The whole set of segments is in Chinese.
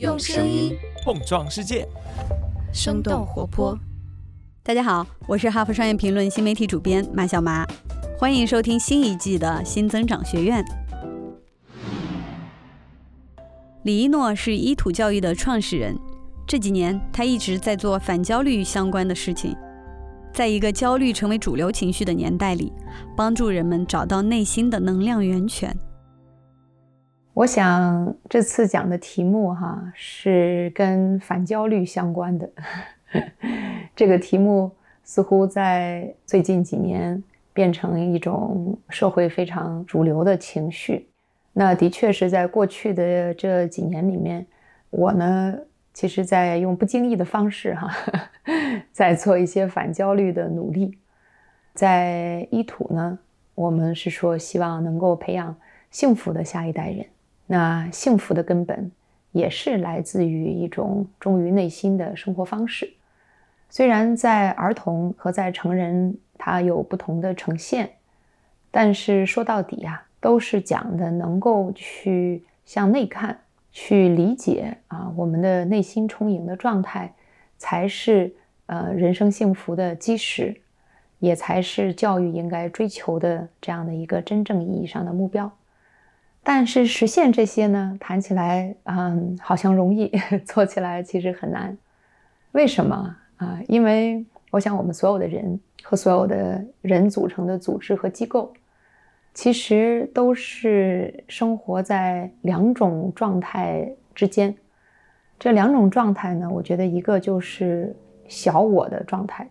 用声音碰撞世界，生动活泼。大家好，我是哈佛商业评论新媒体主编马小麻，欢迎收听新一季的新增长学院。李一诺是伊土教育的创始人，这几年他一直在做反焦虑相关的事情，在一个焦虑成为主流情绪的年代里，帮助人们找到内心的能量源泉。我想这次讲的题目哈是跟反焦虑相关的。这个题目似乎在最近几年变成一种社会非常主流的情绪。那的确是在过去的这几年里面，我呢其实在用不经意的方式哈，在做一些反焦虑的努力。在伊土呢，我们是说希望能够培养幸福的下一代人。那幸福的根本也是来自于一种忠于内心的生活方式。虽然在儿童和在成人，它有不同的呈现，但是说到底呀，都是讲的能够去向内看，去理解啊，我们的内心充盈的状态，才是呃人生幸福的基石，也才是教育应该追求的这样的一个真正意义上的目标。但是实现这些呢，谈起来，嗯，好像容易，做起来其实很难。为什么啊？因为我想，我们所有的人和所有的人组成的组织和机构，其实都是生活在两种状态之间。这两种状态呢，我觉得一个就是小我的状态，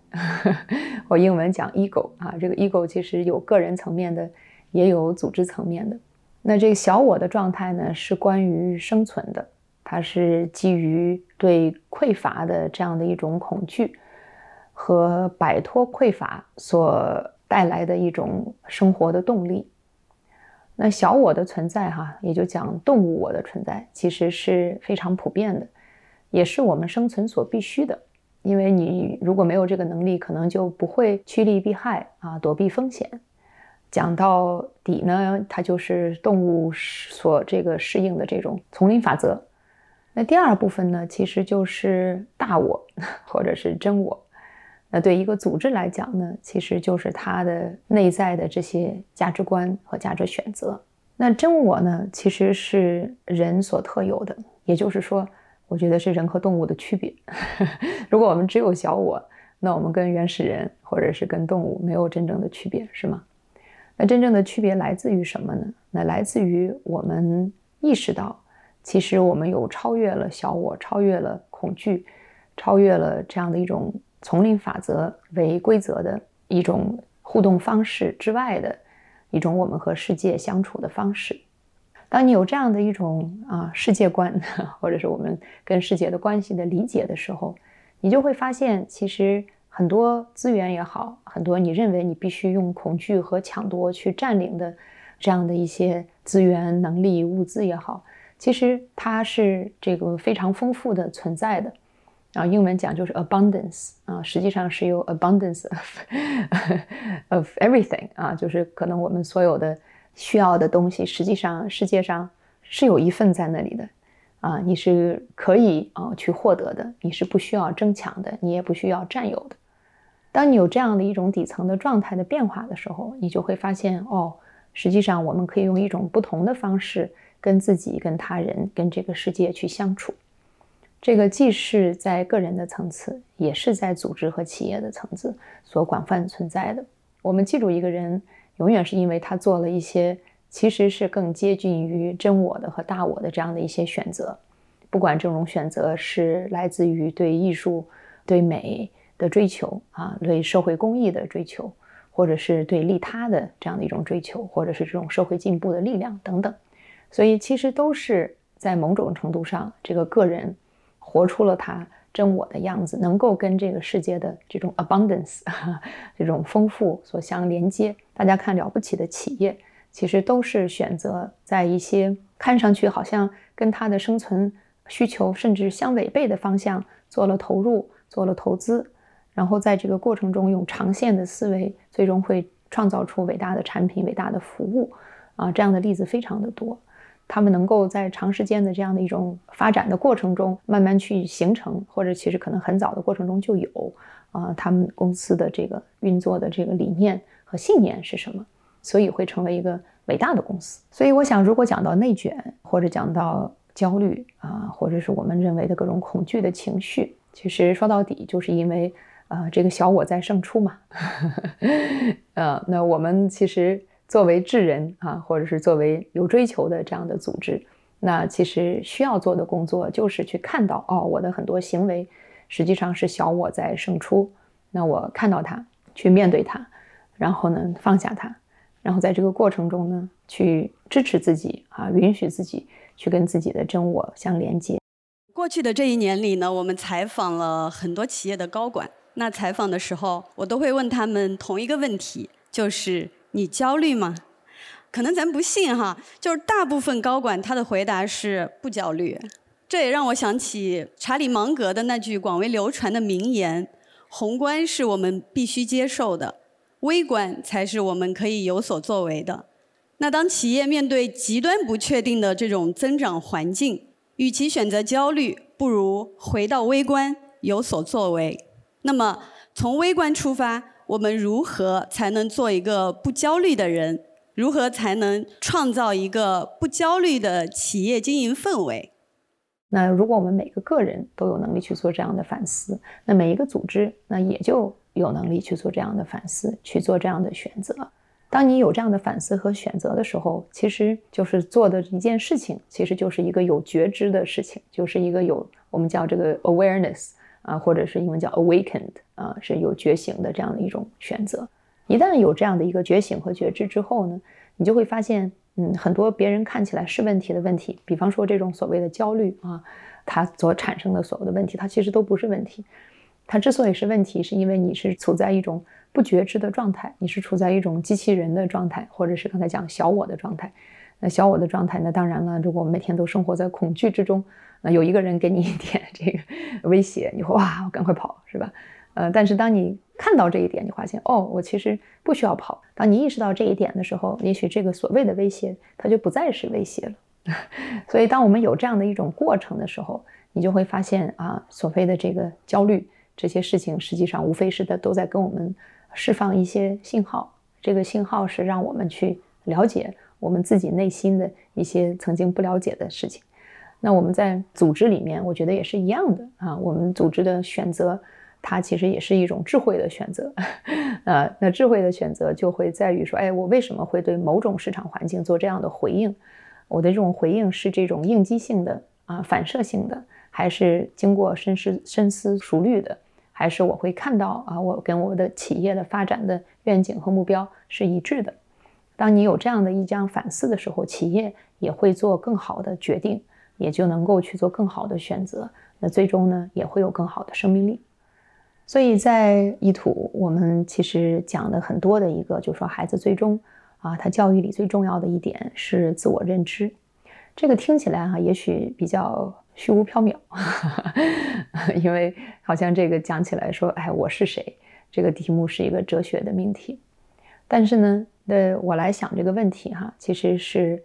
我英文讲 ego 啊，这个 ego 其实有个人层面的，也有组织层面的。那这个小我的状态呢，是关于生存的，它是基于对匮乏的这样的一种恐惧和摆脱匮乏所带来的一种生活的动力。那小我的存在，哈，也就讲动物我的存在，其实是非常普遍的，也是我们生存所必须的。因为你如果没有这个能力，可能就不会趋利避害啊，躲避风险。讲到底呢，它就是动物所这个适应的这种丛林法则。那第二部分呢，其实就是大我或者是真我。那对一个组织来讲呢，其实就是它的内在的这些价值观和价值选择。那真我呢，其实是人所特有的，也就是说，我觉得是人和动物的区别。如果我们只有小我，那我们跟原始人或者是跟动物没有真正的区别，是吗？那真正的区别来自于什么呢？那来自于我们意识到，其实我们有超越了小我，超越了恐惧，超越了这样的一种丛林法则为规则的一种互动方式之外的一种我们和世界相处的方式。当你有这样的一种啊世界观，或者是我们跟世界的关系的理解的时候，你就会发现，其实。很多资源也好，很多你认为你必须用恐惧和抢夺去占领的这样的一些资源、能力、物资也好，其实它是这个非常丰富的存在的。啊，英文讲就是 abundance 啊，实际上是有 abundance of of everything 啊，就是可能我们所有的需要的东西，实际上世界上是有一份在那里的。啊，你是可以啊去获得的，你是不需要争抢的，你也不需要占有的。当你有这样的一种底层的状态的变化的时候，你就会发现哦，实际上我们可以用一种不同的方式跟自己、跟他人、跟这个世界去相处。这个既是在个人的层次，也是在组织和企业的层次所广泛存在的。我们记住一个人，永远是因为他做了一些其实是更接近于真我的和大我的这样的一些选择，不管这种选择是来自于对艺术、对美。的追求啊，对社会公益的追求，或者是对利他的这样的一种追求，或者是这种社会进步的力量等等，所以其实都是在某种程度上，这个个人活出了他真我的样子，能够跟这个世界的这种 abundance 这种丰富所相连接。大家看了不起的企业，其实都是选择在一些看上去好像跟他的生存需求甚至相违背的方向做了投入，做了投资。然后在这个过程中，用长线的思维，最终会创造出伟大的产品、伟大的服务，啊，这样的例子非常的多。他们能够在长时间的这样的一种发展的过程中，慢慢去形成，或者其实可能很早的过程中就有啊，他们公司的这个运作的这个理念和信念是什么，所以会成为一个伟大的公司。所以我想，如果讲到内卷，或者讲到焦虑啊，或者是我们认为的各种恐惧的情绪，其实说到底就是因为啊，这个小我在胜出嘛。呃，那我们其实。作为智人啊，或者是作为有追求的这样的组织，那其实需要做的工作就是去看到哦，我的很多行为实际上是小我在胜出。那我看到它，去面对它，然后呢放下它，然后在这个过程中呢去支持自己啊，允许自己去跟自己的真我相连接。过去的这一年里呢，我们采访了很多企业的高管。那采访的时候，我都会问他们同一个问题，就是。你焦虑吗？可能咱不信哈，就是大部分高管他的回答是不焦虑。这也让我想起查理芒格的那句广为流传的名言：“宏观是我们必须接受的，微观才是我们可以有所作为的。”那当企业面对极端不确定的这种增长环境，与其选择焦虑，不如回到微观有所作为。那么从微观出发。我们如何才能做一个不焦虑的人？如何才能创造一个不焦虑的企业经营氛围？那如果我们每个个人都有能力去做这样的反思，那每一个组织那也就有能力去做这样的反思，去做这样的选择。当你有这样的反思和选择的时候，其实就是做的一件事情，其实就是一个有觉知的事情，就是一个有我们叫这个 awareness。啊，或者是英文叫 awakened，啊，是有觉醒的这样的一种选择。一旦有这样的一个觉醒和觉知之后呢，你就会发现，嗯，很多别人看起来是问题的问题，比方说这种所谓的焦虑啊，它所产生的所有的问题，它其实都不是问题。它之所以是问题，是因为你是处在一种不觉知的状态，你是处在一种机器人的状态，或者是刚才讲小我的状态。那小我的状态，那当然了，如果我每天都生活在恐惧之中。那有一个人给你一点这个 威胁，你会哇，我赶快跑，是吧？呃，但是当你看到这一点，你发现哦，我其实不需要跑。当你意识到这一点的时候，也许这个所谓的威胁，它就不再是威胁了。所以，当我们有这样的一种过程的时候，你就会发现啊，所谓的这个焦虑，这些事情实际上无非是的都在跟我们释放一些信号。这个信号是让我们去了解我们自己内心的一些曾经不了解的事情。那我们在组织里面，我觉得也是一样的啊。我们组织的选择，它其实也是一种智慧的选择，呃，那智慧的选择就会在于说，哎，我为什么会对某种市场环境做这样的回应？我的这种回应是这种应激性的啊，反射性的，还是经过深思深思熟虑的？还是我会看到啊，我跟我的企业的发展的愿景和目标是一致的？当你有这样的一张反思的时候，企业也会做更好的决定。也就能够去做更好的选择，那最终呢也会有更好的生命力。所以在一土，我们其实讲的很多的一个，就是说孩子最终啊，他教育里最重要的一点是自我认知。这个听起来哈，也许比较虚无缥缈，因为好像这个讲起来说，哎，我是谁？这个题目是一个哲学的命题。但是呢，呃，我来想这个问题哈，其实是。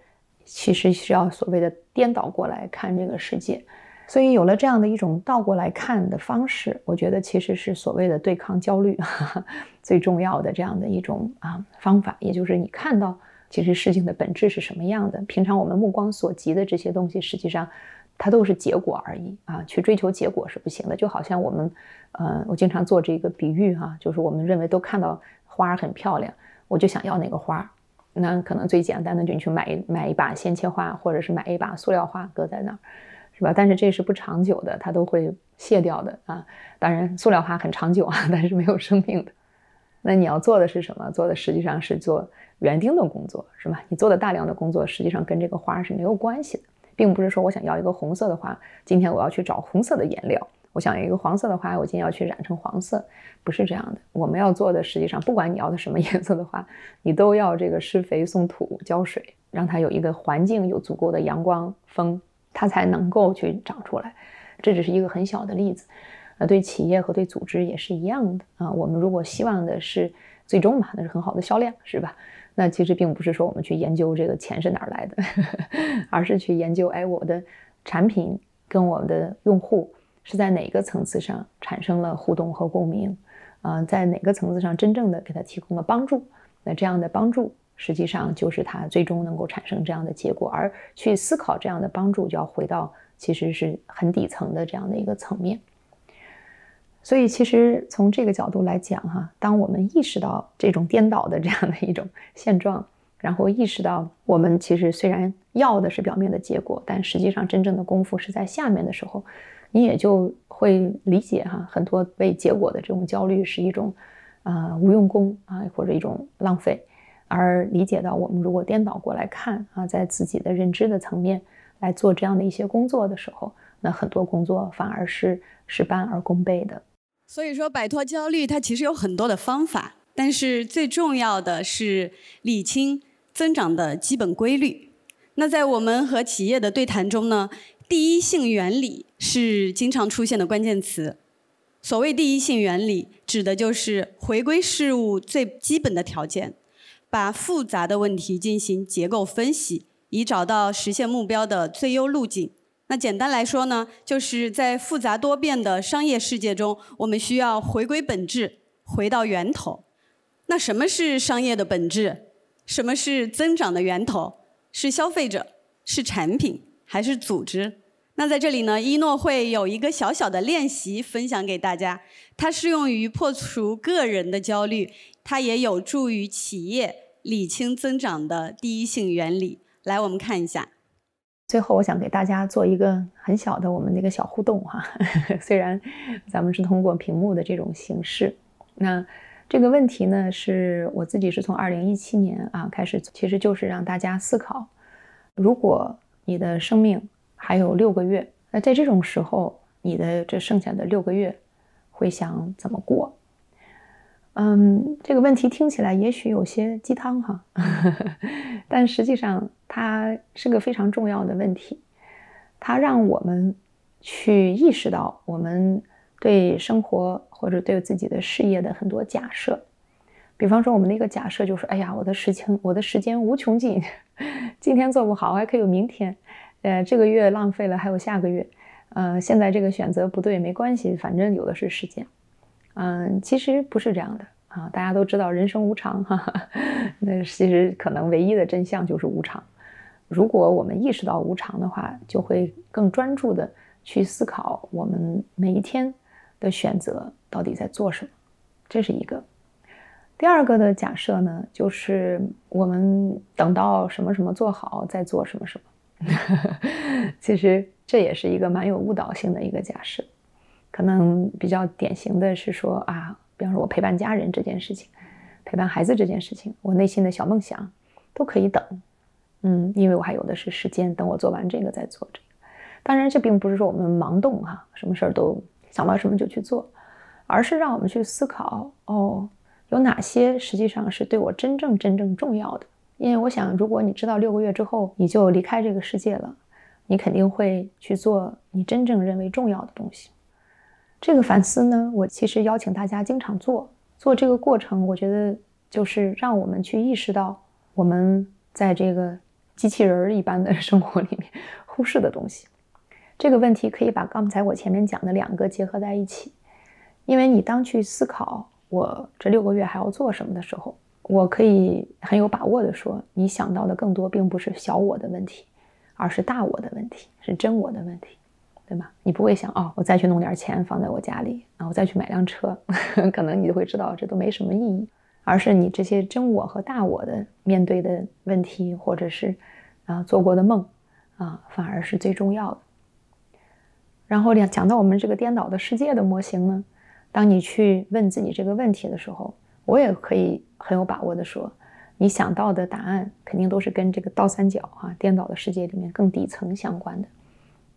其实是要所谓的颠倒过来看这个世界，所以有了这样的一种倒过来看的方式，我觉得其实是所谓的对抗焦虑 最重要的这样的一种啊方法，也就是你看到其实事情的本质是什么样的。平常我们目光所及的这些东西，实际上它都是结果而已啊，去追求结果是不行的。就好像我们，呃，我经常做这个比喻哈，就是我们认为都看到花儿很漂亮，我就想要那个花。那可能最简单的就你去买买一把鲜切花，或者是买一把塑料花搁在那儿，是吧？但是这是不长久的，它都会谢掉的啊。当然，塑料花很长久啊，但是没有生命的。那你要做的是什么？做的实际上是做园丁的工作，是吧？你做的大量的工作实际上跟这个花是没有关系的，并不是说我想要一个红色的花，今天我要去找红色的颜料。我想要一个黄色的花，我今天要去染成黄色，不是这样的。我们要做的，实际上不管你要的什么 颜色的花，你都要这个施肥、送土、浇水，让它有一个环境，有足够的阳光、风，它才能够去长出来。这只是一个很小的例子，呃，对企业和对组织也是一样的啊。我们如果希望的是最终嘛，那是很好的销量，是吧？那其实并不是说我们去研究这个钱是哪儿来的，而是去研究，哎，我的产品跟我的用户是在哪个层次上产生了互动和共鸣，啊，在哪个层次上真正的给他提供了帮助？那这样的帮助实际上就是他最终能够产生这样的结果，而去思考这样的帮助，就要回到其实是很底层的这样的一个层面。所以，其实从这个角度来讲，哈，当我们意识到这种颠倒的这样的一种现状，然后意识到我们其实虽然要的是表面的结果，但实际上真正的功夫是在下面的时候，你也就会理解，哈，很多为结果的这种焦虑是一种，呃，无用功啊，或者一种浪费，而理解到我们如果颠倒过来看啊，在自己的认知的层面来做这样的一些工作的时候，那很多工作反而是事半而功倍的。所以说，摆脱焦虑，它其实有很多的方法，但是最重要的是理清增长的基本规律。那在我们和企业的对谈中呢，第一性原理是经常出现的关键词。所谓第一性原理，指的就是回归事物最基本的条件，把复杂的问题进行结构分析，以找到实现目标的最优路径。那简单来说呢，就是在复杂多变的商业世界中，我们需要回归本质，回到源头。那什么是商业的本质？什么是增长的源头？是消费者？是产品？还是组织？那在这里呢，一诺会有一个小小的练习分享给大家，它适用于破除个人的焦虑，它也有助于企业理清增长的第一性原理。来，我们看一下。最后，我想给大家做一个很小的我们那个小互动哈，虽然咱们是通过屏幕的这种形式，那这个问题呢，是我自己是从二零一七年啊开始，其实就是让大家思考，如果你的生命还有六个月，那在这种时候，你的这剩下的六个月会想怎么过？嗯，这个问题听起来也许有些鸡汤哈，但实际上它是个非常重要的问题。它让我们去意识到我们对生活或者对自己的事业的很多假设。比方说，我们的一个假设就是：哎呀，我的事情，我的时间无穷尽，今天做不好还可以有明天，呃，这个月浪费了还有下个月，呃，现在这个选择不对没关系，反正有的是时间。嗯，其实不是这样的啊！大家都知道人生无常，哈哈。那其实可能唯一的真相就是无常。如果我们意识到无常的话，就会更专注的去思考我们每一天的选择到底在做什么。这是一个。第二个的假设呢，就是我们等到什么什么做好再做什么什么。其实这也是一个蛮有误导性的一个假设。可能比较典型的是说啊，比方说我陪伴家人这件事情，陪伴孩子这件事情，我内心的小梦想都可以等，嗯，因为我还有的是时间，等我做完这个再做这个。当然，这并不是说我们盲动哈，什么事儿都想到什么就去做，而是让我们去思考哦，有哪些实际上是对我真正真正重要的。因为我想，如果你知道六个月之后你就离开这个世界了，你肯定会去做你真正认为重要的东西。这个反思呢，我其实邀请大家经常做。做这个过程，我觉得就是让我们去意识到我们在这个机器人儿一般的 生活里面忽视的东西。这个问题可以把刚才我前面讲的两个结合在一起，因为你当去思考我这六个月还要做什么的时候，我可以很有把握的说，你想到的更多并不是小我的问题，而是大我的问题，是真我的问题。对吧？你不会想哦，我再去弄点钱放在我家里，啊，我再去买辆车，可能你就会知道这都没什么意义。而是你这些真我和大我的面对的问题，或者是啊做过的梦啊，反而是最重要的。然后讲讲到我们这个颠倒的世界的模型呢，当你去问自己这个问题的时候，我也可以很有把握的说，你想到的答案肯定都是跟这个倒三角啊颠倒的世界里面更底层相关的。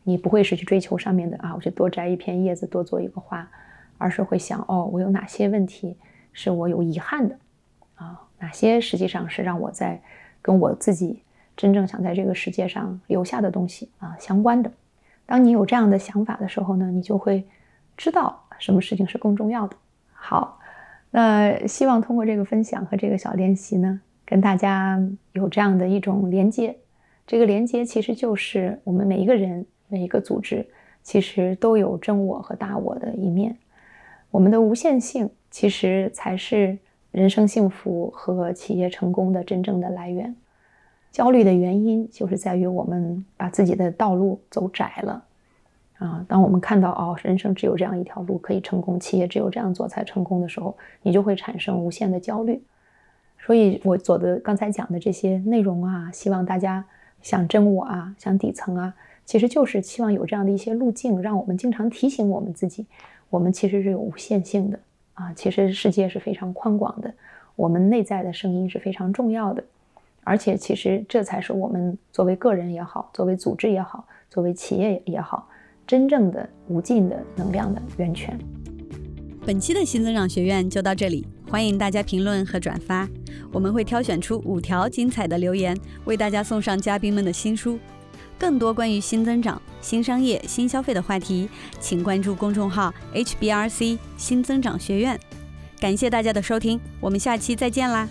你不会是去追求上面的啊，我去多摘一片叶子，多做一个花，而是会想哦，我有哪些问题是我有遗憾的啊？哪些实际上是让我在跟我自己真正想在这个世界上留下的东西啊相关的？当你有这样的想法的时候呢，你就会知道什么事情是更重要的。好，那希望通过这个分享和这个小练习呢，跟大家有这样的一种连接。这个连接其实就是我们每一个人、每一个组织，其实都有真我和大我的一面。我们的无限性，其实才是人生幸福和企业成功的真正的来源。焦虑的原因就是在于我们把自己的道路走窄了。啊，当我们看到哦，人生只有这样一条路可以成功，企业只有这样做才成功的时候，你就会产生无限的焦虑。所以，我做的刚才讲的这些内容啊，希望大家想真我啊，想底层啊，其实就是希望有这样的一些路径，让我们经常提醒我们自己，我们其实是有无限性的啊，其实世界是非常宽广的，我们内在的声音是非常重要的，而且其实这才是我们作为个人也好，作为组织也好，作为企业也好。真正的无尽的能量的源泉。本期的新增长学院就到这里，欢迎大家评论和转发，我们会挑选出五条精彩的留言，为大家送上嘉宾们的新书。更多关于新增长、新商业、新消费的话题，请关注公众号 HBRC 新增长学院。感谢大家的收听，我们下期再见啦！